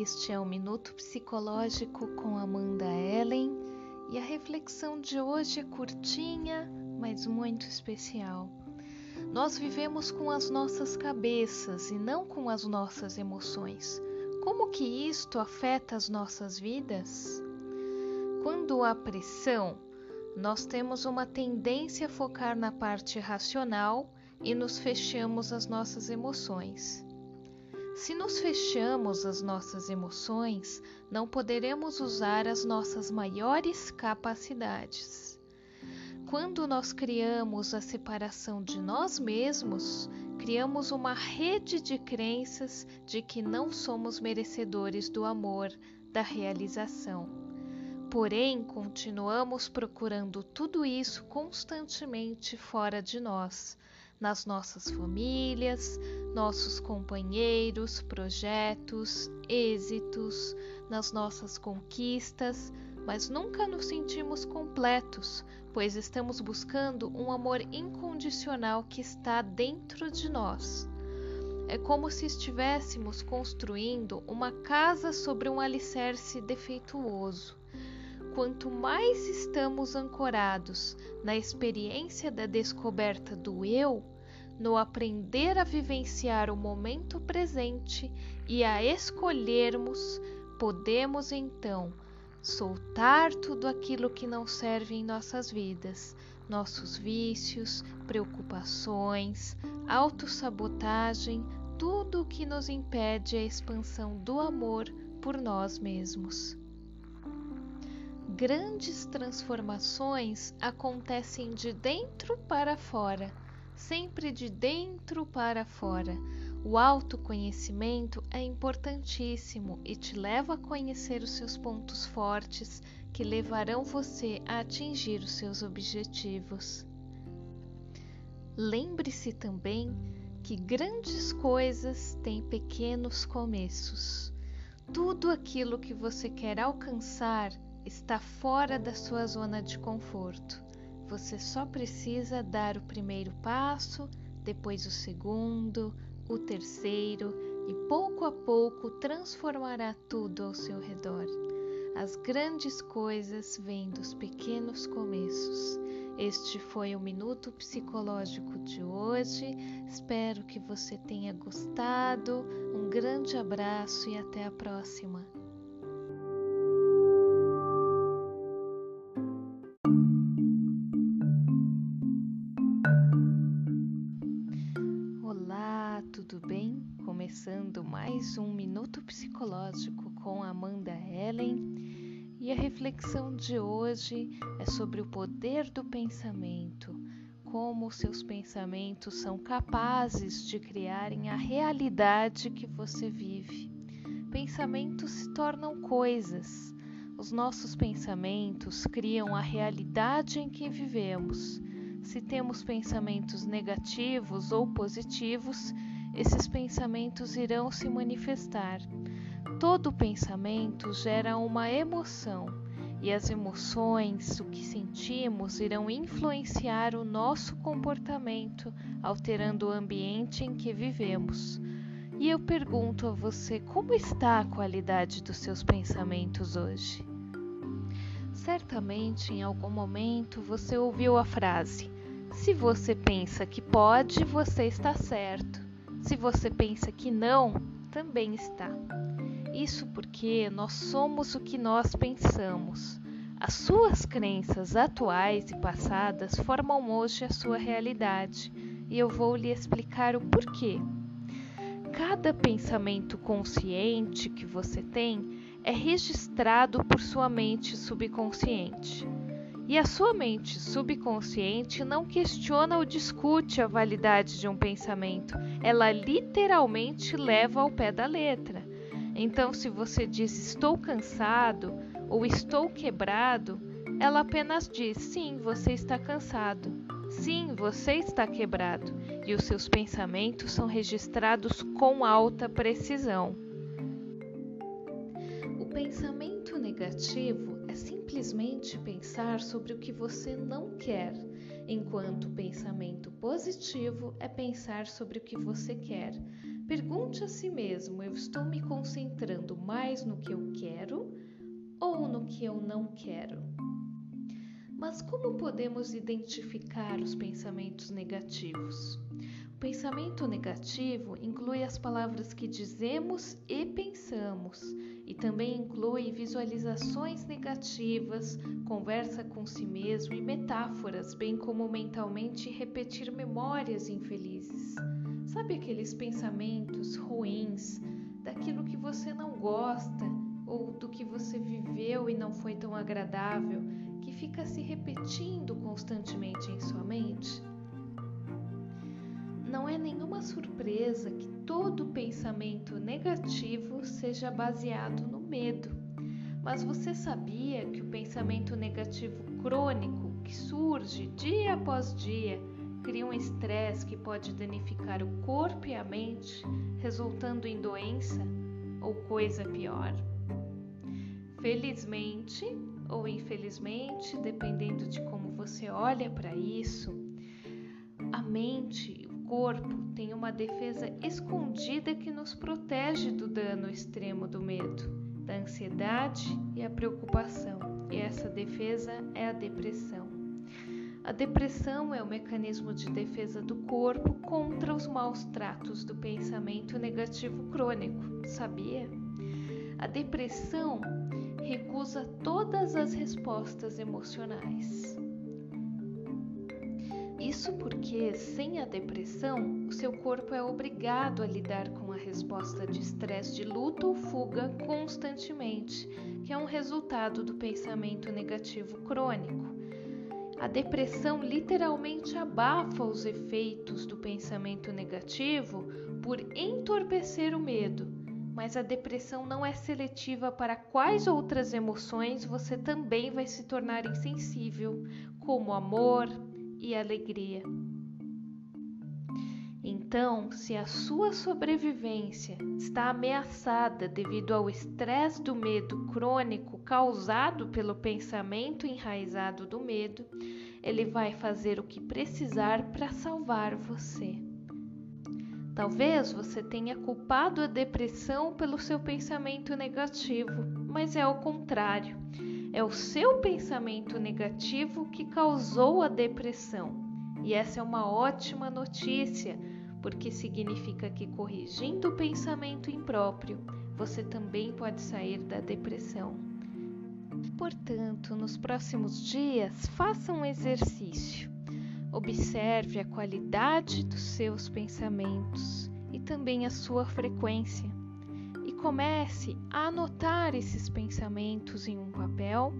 este é o Minuto Psicológico com Amanda Ellen e a reflexão de hoje é curtinha, mas muito especial. Nós vivemos com as nossas cabeças e não com as nossas emoções. Como que isto afeta as nossas vidas? Quando há pressão, nós temos uma tendência a focar na parte racional e nos fechamos às nossas emoções. Se nos fechamos às nossas emoções, não poderemos usar as nossas maiores capacidades. Quando nós criamos a separação de nós mesmos, criamos uma rede de crenças de que não somos merecedores do amor, da realização. Porém, continuamos procurando tudo isso constantemente fora de nós nas nossas famílias, nossos companheiros, projetos, êxitos, nas nossas conquistas, mas nunca nos sentimos completos, pois estamos buscando um amor incondicional que está dentro de nós. É como se estivéssemos construindo uma casa sobre um alicerce defeituoso quanto mais estamos ancorados na experiência da descoberta do eu, no aprender a vivenciar o momento presente e a escolhermos, podemos então soltar tudo aquilo que não serve em nossas vidas, nossos vícios, preocupações, autossabotagem, tudo o que nos impede a expansão do amor por nós mesmos grandes transformações acontecem de dentro para fora, sempre de dentro para fora. O autoconhecimento é importantíssimo e te leva a conhecer os seus pontos fortes que levarão você a atingir os seus objetivos. Lembre-se também que grandes coisas têm pequenos começos. Tudo aquilo que você quer alcançar está fora da sua zona de conforto. Você só precisa dar o primeiro passo, depois o segundo, o terceiro e pouco a pouco transformará tudo ao seu redor. As grandes coisas vêm dos pequenos começos. Este foi o Minuto Psicológico de hoje. Espero que você tenha gostado. Um grande abraço e até a próxima. Começando mais um Minuto Psicológico com Amanda Ellen e a reflexão de hoje é sobre o poder do pensamento, como seus pensamentos são capazes de criarem a realidade que você vive. Pensamentos se tornam coisas. Os nossos pensamentos criam a realidade em que vivemos. Se temos pensamentos negativos ou positivos, esses pensamentos irão se manifestar. Todo pensamento gera uma emoção, e as emoções, o que sentimos, irão influenciar o nosso comportamento, alterando o ambiente em que vivemos. E eu pergunto a você: como está a qualidade dos seus pensamentos hoje? Certamente em algum momento você ouviu a frase: se você pensa que pode, você está certo. Se você pensa que não, também está. Isso porque nós somos o que nós pensamos. As suas crenças atuais e passadas formam hoje a sua realidade e eu vou lhe explicar o porquê. Cada pensamento consciente que você tem é registrado por sua mente subconsciente. E a sua mente subconsciente não questiona ou discute a validade de um pensamento, ela literalmente leva ao pé da letra. Então, se você diz estou cansado ou estou quebrado, ela apenas diz sim, você está cansado. Sim, você está quebrado e os seus pensamentos são registrados com alta precisão. O pensamento negativo é simplesmente pensar sobre o que você não quer, enquanto o pensamento positivo é pensar sobre o que você quer. Pergunte a si mesmo: eu estou me concentrando mais no que eu quero ou no que eu não quero? Mas como podemos identificar os pensamentos negativos? Pensamento negativo inclui as palavras que dizemos e pensamos, e também inclui visualizações negativas, conversa com si mesmo e metáforas, bem como mentalmente repetir memórias infelizes. Sabe aqueles pensamentos ruins, daquilo que você não gosta ou do que você viveu e não foi tão agradável, que fica se repetindo constantemente em sua mente? Nenhuma surpresa que todo pensamento negativo seja baseado no medo. Mas você sabia que o pensamento negativo crônico, que surge dia após dia, cria um estresse que pode danificar o corpo e a mente, resultando em doença ou coisa pior? Felizmente ou infelizmente, dependendo de como você olha para isso, a mente corpo tem uma defesa escondida que nos protege do dano extremo do medo, da ansiedade e a preocupação. E essa defesa é a depressão. A depressão é o mecanismo de defesa do corpo contra os maus tratos do pensamento negativo crônico, sabia? A depressão recusa todas as respostas emocionais. Isso porque, sem a depressão, o seu corpo é obrigado a lidar com a resposta de estresse de luta ou fuga constantemente, que é um resultado do pensamento negativo crônico. A depressão literalmente abafa os efeitos do pensamento negativo por entorpecer o medo, mas a depressão não é seletiva para quais outras emoções você também vai se tornar insensível, como amor, e alegria. Então, se a sua sobrevivência está ameaçada devido ao estresse do medo crônico causado pelo pensamento enraizado do medo, ele vai fazer o que precisar para salvar você. Talvez você tenha culpado a depressão pelo seu pensamento negativo, mas é o contrário. É o seu pensamento negativo que causou a depressão. E essa é uma ótima notícia, porque significa que corrigindo o pensamento impróprio, você também pode sair da depressão. Portanto, nos próximos dias, faça um exercício. Observe a qualidade dos seus pensamentos e também a sua frequência comece a anotar esses pensamentos em um papel,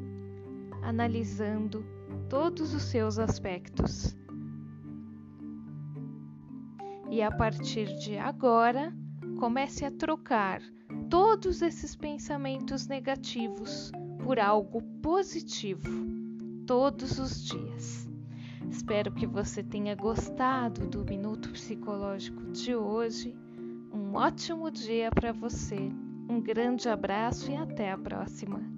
analisando todos os seus aspectos. E a partir de agora, comece a trocar todos esses pensamentos negativos por algo positivo todos os dias. Espero que você tenha gostado do Minuto Psicológico de hoje um ótimo dia para você. Um grande abraço e até a próxima.